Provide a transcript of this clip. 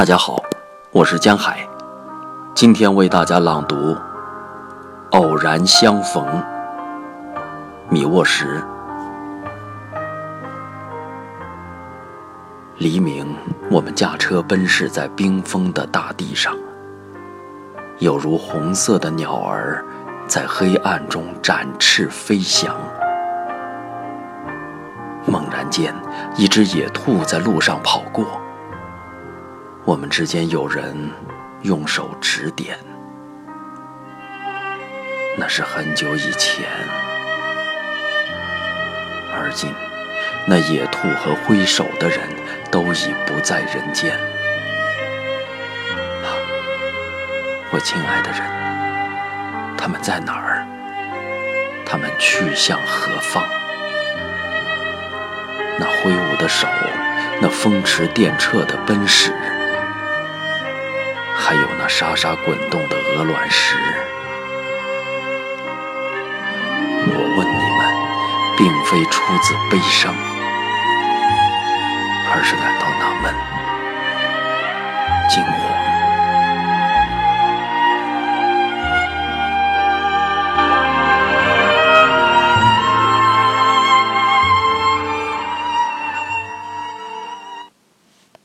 大家好，我是江海，今天为大家朗读《偶然相逢》。米沃什。黎明，我们驾车奔驰在冰封的大地上，有如红色的鸟儿在黑暗中展翅飞翔。猛然间，一只野兔在路上跑过。我们之间有人用手指点，那是很久以前。而今，那野兔和挥手的人都已不在人间。啊，我亲爱的人，他们在哪儿？他们去向何方？那挥舞的手，那风驰电掣的奔驰，还有那沙沙滚动的鹅卵石。我问你们，并非出自悲伤，而是感到纳闷、惊慌。